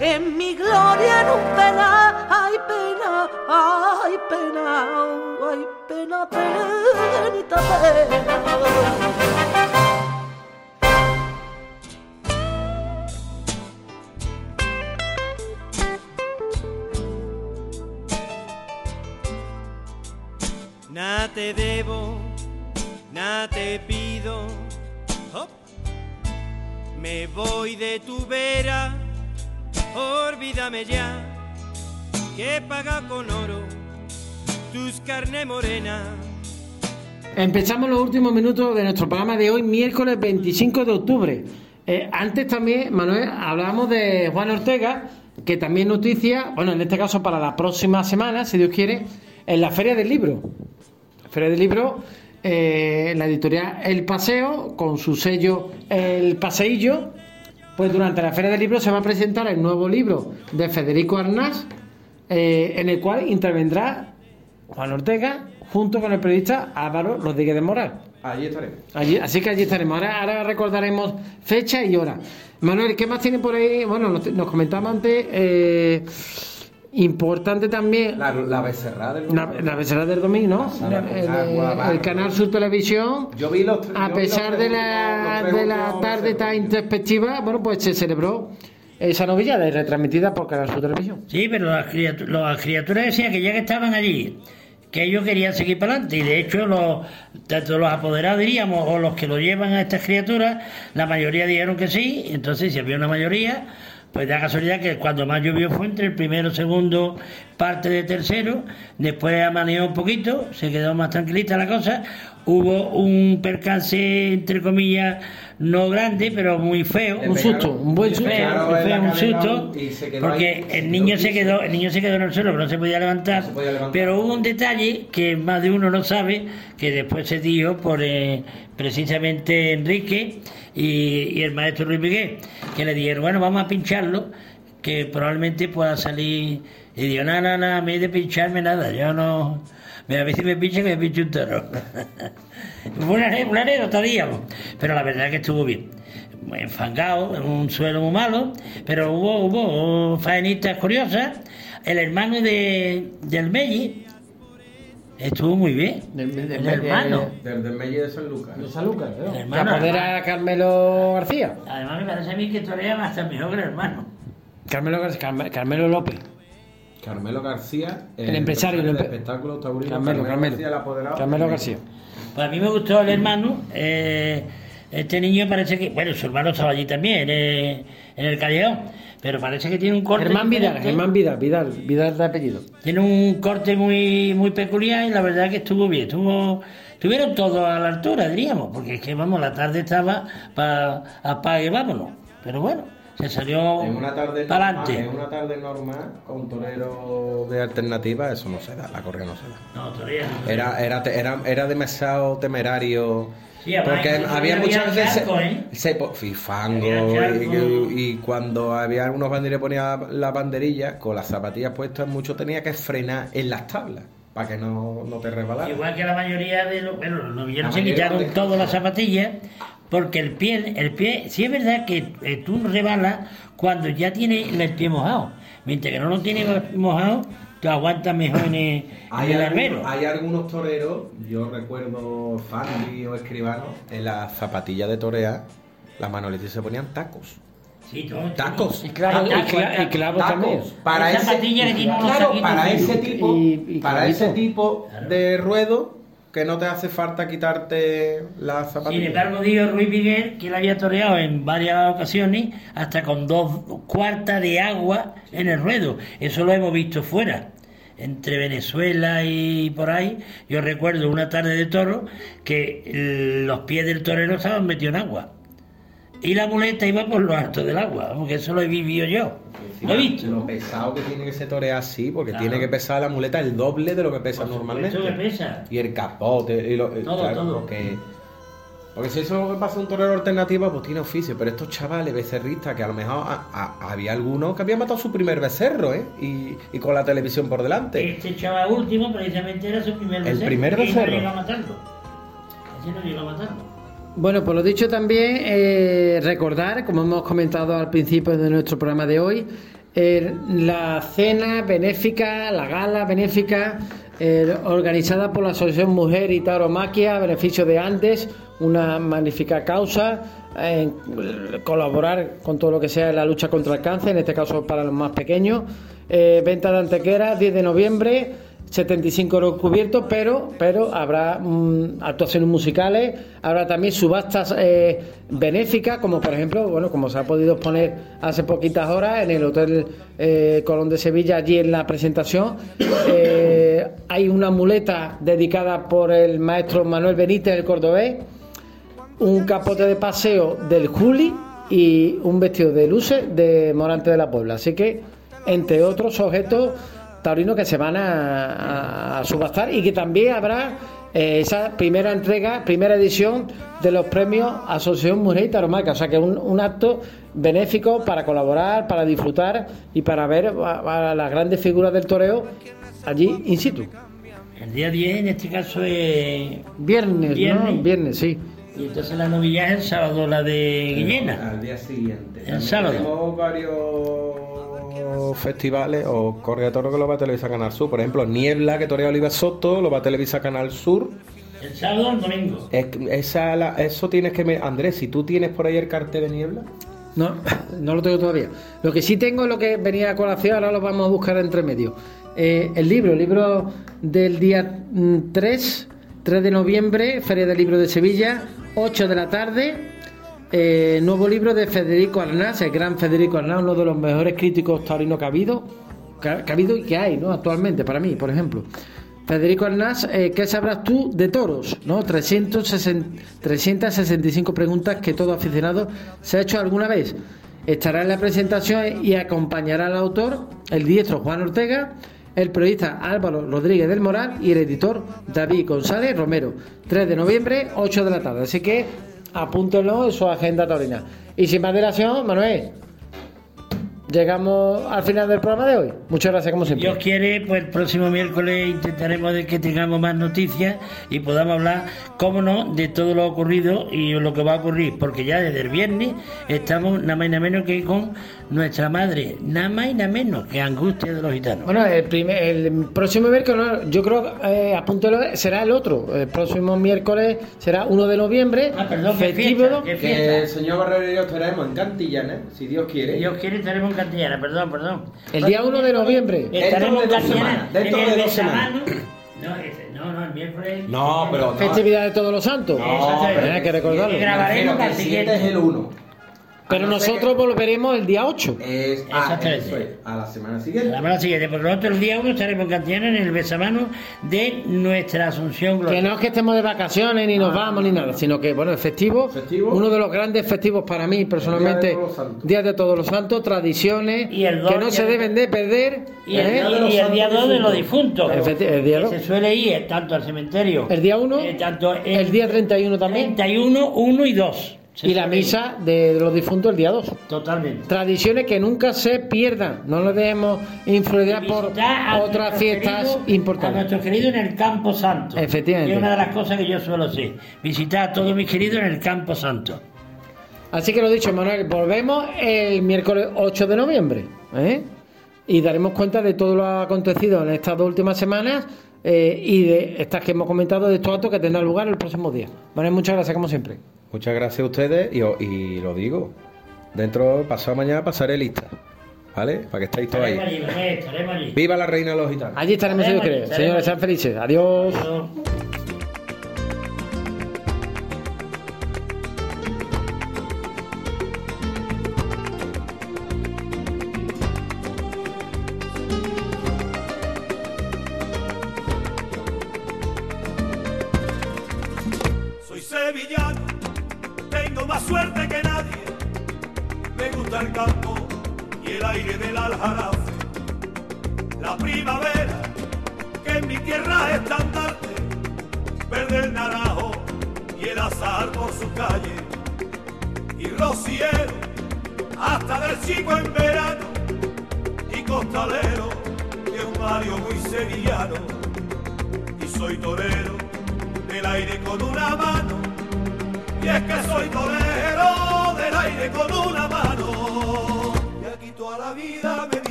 en mi gloria un pena, ay pena, ay pena, ay pena, penita pena. Nada te debo, nada te pido. Me voy de tu vera, olvídame ya, que paga con oro tus carne morena. Empezamos los últimos minutos de nuestro programa de hoy, miércoles 25 de octubre. Eh, antes también, Manuel, hablábamos de Juan Ortega, que también noticia, bueno, en este caso para la próxima semana, si Dios quiere, en la Feria del Libro. Feria del Libro, eh, la editorial El Paseo, con su sello El Paseillo, pues durante la Feria del Libro se va a presentar el nuevo libro de Federico Arnás, eh, en el cual intervendrá Juan Ortega junto con el periodista Álvaro Rodríguez de Moral. Allí estaremos. Allí, así que allí estaremos. Ahora, ahora recordaremos fecha y hora. Manuel, ¿qué más tiene por ahí? Bueno, nos, nos comentaba antes. eh, importante también. La, la becerra del La, la becerra del domingo, ¿no? El, agua, el canal Sur Televisión. Yo vi los tres- A pesar los de la, los de la tarde tan introspectiva, bueno, pues se celebró esa novillada y retransmitida por Canal Sur Televisión. Sí, pero las criatu- las criaturas decían que ya que estaban allí, que ellos querían seguir para adelante. Y de hecho, los, tanto los apoderados, diríamos, o los que lo llevan a estas criaturas, la mayoría dijeron que sí. Entonces, si había una mayoría, pues da casualidad que cuando más llovió fue entre el primero, segundo, parte de tercero. Después amaneó un poquito, se quedó más tranquilita la cosa. Hubo un percance, entre comillas, no grande, pero muy feo. Un susto, un buen susto. Feo, Feo, un Porque ahí, el niño se quedó, el niño se quedó en el suelo, no se podía levantar. No se podía levantar. Pero hubo un detalle que más de uno no sabe, que después se dio por eh, precisamente Enrique y, y el maestro Luis Miguel, que le dijeron, bueno, vamos a pincharlo, que probablemente pueda salir. Y digo, no, no, no, a mí de pincharme nada, yo no. Me- A si me pincha que me pinche un toro. <laughs> Fue una, una anécdota, digamos. Pero la verdad es que estuvo bien. Muy enfangado, en un suelo muy malo, pero hubo, hubo faenistas curiosas. El hermano de, del Melli estuvo muy bien. el hermano. Del, del de San Lucas. De San Lucas, ¿no? El hermano, apodera a Carmelo García. Además me parece a mí que todavía hasta mejor que el hermano. Carmelo, Carmelo López. Carmelo García, El empresario, el de empe- espectáculos taurinos. Carmelo, Carmelo. Apoderado. Carmelo García. Pues a mí me gustó el hermano. eh, Este niño parece que, bueno, su hermano estaba allí también, eh, en el callejón, pero parece que tiene un corte. Germán Vidal. Germán Vidal, Vidal, Vidal de apellido. Tiene un corte muy muy peculiar y la verdad que estuvo bien. Estuvo, estuvieron todos a la altura, diríamos, porque es que, vamos, la tarde estaba para apague, vámonos. Pero bueno, salió En una tarde para adelante. en una tarde normal, con torero de alternativa, eso no se da, la correa no se da. No, todavía no. Era, era, era, era demasiado temerario. Sí, porque había había muchas veces. charco, ¿eh? se. Había y, cuando había algunos banderillas ponían la banderilla, con las zapatillas puestas, mucho tenía que frenar en las tablas. Para que no, no te resbalara. Igual que la mayoría de los, bueno, los novillanos La se quitaron todas las zapatillas porque el pie, el pie, sí es verdad que eh, tú rebalas cuando ya tienes el pie mojado, mientras que no lo tienes mojado, te aguantas mejor en el, en Hay, el algunos, albero. hay algunos toreros, yo recuerdo Fandi o Escribano, en las zapatillas de torear, las manolitas se ponían tacos. Sí, todo. Tacos. Y y y clavos Tacos. también. Para ese, claro, para ese tipo, y- y para clavito. ese tipo de ruedo que no te hace falta quitarte las Sin zapatillas. embargo, dijo Ruiz Miguel que él había toreado en varias ocasiones hasta con dos cuartas de agua en el ruedo. Eso lo hemos visto fuera. Entre Venezuela y por ahí, yo recuerdo una tarde de toro que los pies del torero estaban metidos en agua. Y la muleta iba por lo alto del agua, porque eso lo he vivido yo. Lo he visto. Lo pesado que tiene que torear así, porque Claro. tiene que pesar la muleta el doble de lo que pesa normalmente. Esto que pesa. Y el capote, y lo, Todo, claro, todo. Porque, porque si eso pasa un torero alternativo, pues tiene oficio. Pero estos chavales becerristas, que a lo mejor a- a- había algunos que habían matado su primer becerro, ¿eh? Y, y con la televisión por delante. Este chaval último precisamente era su primer El becerro, primer y no becerro. llegó a matarlo. Ese no llegó a matarlo. Bueno, por lo dicho también, eh, recordar, como hemos comentado al principio de nuestro programa de hoy, eh, la cena benéfica, la gala benéfica eh, organizada por la Asociación Mujer y Tauromaquia a beneficio de Andes, una magnífica causa, colaborar con todo lo que sea la lucha contra el cáncer, en este caso para los más pequeños. Venta de Antequera, 10 de noviembre. 75 euros cubiertos, pero, pero habrá mm, actuaciones musicales, habrá también subastas eh, benéficas, como por ejemplo, bueno, como se ha podido exponer hace poquitas horas en el Hotel eh, Colón de Sevilla, allí en la presentación. eh, hay una muleta dedicada por el maestro Manuel Benítez, el cordobés, un capote de paseo del Juli y un vestido de luces de Morante de la Puebla. Así que, entre otros objetos taurinos que se van a, a- a subastar y que también habrá eh, esa primera entrega, primera edición de los premios Asociación Mujer y Taromaca. O sea que un, un acto benéfico para colaborar, para disfrutar y para ver a, a las grandes figuras del toreo allí in situ. El día 10 en este caso es... Viernes, Viernes. ¿no? Viernes, sí. Y entonces la novilla es el sábado, la de Guillena. Al día siguiente. El sábado. Tenemos varios festivales o correa toro que lo va a televisar Canal Sur. Por ejemplo, Niebla, que torea Oliva Soto, lo va a televisar Canal Sur. El sábado o el domingo. Es- esa, la- eso tienes que... me- Andrés, si tú tienes por ahí el cartel de Niebla... No, no lo tengo todavía. Lo que sí tengo es lo que venía a colación, ahora lo vamos a buscar entre medio. Eh, el libro, el libro del día mm, 3, 3 de noviembre, Feria del Libro de Sevilla, 8 de la tarde. Eh, nuevo libro de Federico Arnaz, el gran Federico Arnaz, uno de los mejores críticos taurinos que ha habido, que ha, habido y que hay, ¿no? Actualmente, para mí, por ejemplo. Federico Arnaz, eh, ¿qué sabrás tú de toros? ¿no? 360 365 preguntas que todo aficionado se ha hecho alguna vez. Estará en la presentación y acompañará al autor, el diestro Juan Ortega, el periodista Álvaro Rodríguez del Moral y el editor David González Romero. 3 de noviembre, 8 de la tarde. Así que apúntenlo en su agenda taurina. Y sin más dilación, Manuel, llegamos al final del programa de hoy. Muchas gracias, como siempre. Dios quiere, pues el próximo miércoles intentaremos de que tengamos más noticias y podamos hablar, cómo no, de todo lo ocurrido y lo que va a ocurrir, porque ya desde el viernes estamos nada más y nada menos que con nuestra madre, nada más y nada menos que Angustia de los Gitanos. Bueno, el, primer- el próximo miércoles, no, yo creo, eh, apúntelo, será el otro. El próximo miércoles será 1 de noviembre. Ah, perdón, qué festivo. fiesta, qué Que el señor Barrero y yo estaremos en Cantillana, si Dios quiere. Dios quiere, estaremos en Cantillana, perdón, perdón. El día 1 de noviembre. Estaremos en Dentro de dos Cantillana, semanas, dentro de dos Besamano, No, no, no, el miércoles. No, pero no. Festividad de todos los santos. No, Eh, hay que recordarlo. Grabaremos Pero que el siguiente. 7 es el 1. Pero nosotros volveremos el día 8. Es, ah, Exactamente. eso es, a la semana siguiente. La semana siguiente, porque nosotros el día 1 estaremos en Cantillana en el besamano de nuestra Asunción Que Gloriosa. no es que estemos de vacaciones ni nos vamos ni nada, sino que, bueno, el festivo, Festivo. uno de los grandes festivos para mí personalmente, Día de Todos los Santos. Días de Todos los Santos, tradiciones Y el que no se deben de perder. Y el, ¿eh? y el día 2 de los difuntos. El día que dos. Se suele ir eh, tanto al cementerio. El día 1, eh, tanto el, el día 31 también, 31, 1 y 2. Y la misa de los difuntos el día 2. Totalmente. Tradiciones que nunca se pierdan, no nos dejemos influenciar por otras fiestas queridos- A importantes. nuestros queridos en el Campo Santo. Efectivamente. Que es una de las cosas que yo suelo hacer. Visitar a todos mis queridos en el Campo Santo. Así que lo dicho, Manuel, volvemos el miércoles 8 de noviembre. ¿eh? Y daremos cuenta de todo lo acontecido en estas dos últimas semanas eh, y de estas que hemos comentado de estos actos que tendrán lugar el próximo día. Manuel, muchas gracias como siempre. Muchas gracias a ustedes y, lo digo. Dentro, pasado mañana pasaré lista. ¿Vale? Para que estéis todos ahí. allí, Manuel, estaremos allí. ¡Viva la reina de los gitanos! Allí estaremos, si Dios quiere. Estaremos, Señores, sean felices. Adiós.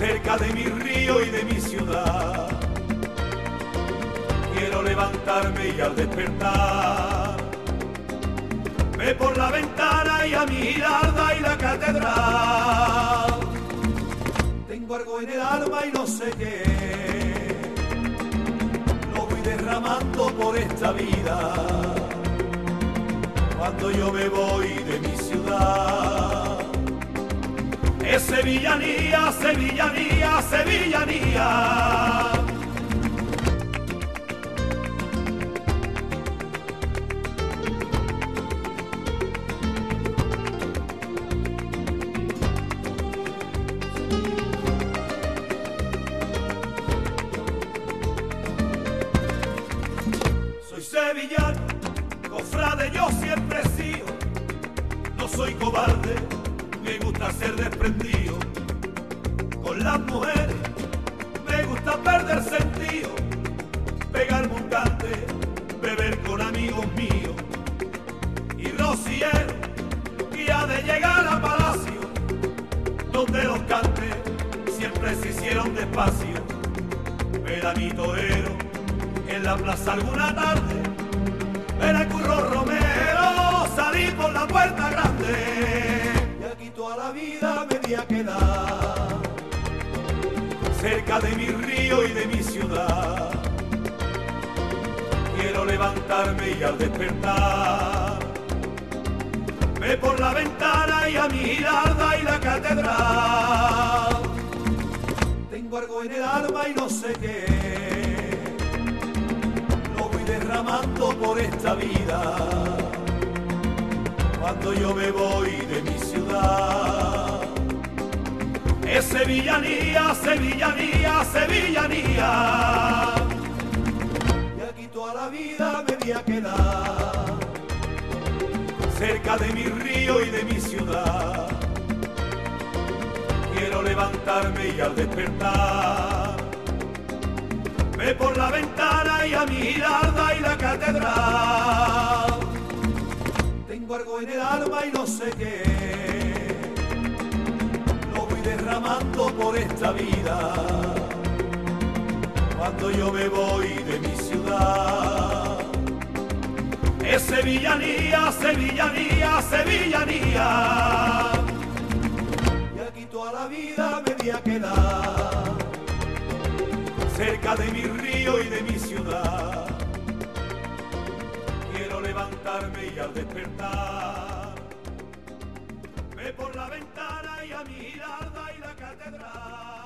Cerca de mi río y de mi ciudad. Quiero levantarme y al despertar ve por la ventana y a mi giralda y la catedral. Tengo algo en el alma y no sé qué lo voy derramando por esta vida. Cuando yo me voy de mi ciudad, es sevillanía, sevillanía, sevillanía. Quiero levantarme y al despertar ve por la ventana y a mi giralda y la catedral. Tengo algo en el alma y no sé qué lo voy derramando por esta vida. Cuando yo me voy de mi ciudad, es sevillanía, sevillanía, sevillanía. Quedar cerca de mi río y de mi ciudad. Quiero levantarme y al despertar ve por la ventana y a mi giralda y la catedral. Tengo algo en el alma y no sé qué, lo voy derramando por esta vida. Cuando yo me voy de mi ciudad, es sevillanía, sevillanía, sevillanía. Y aquí toda la vida me voy a quedar cerca de mi río y de mi ciudad. Quiero levantarme y al despertar, ve por la ventana y a mi y la catedral.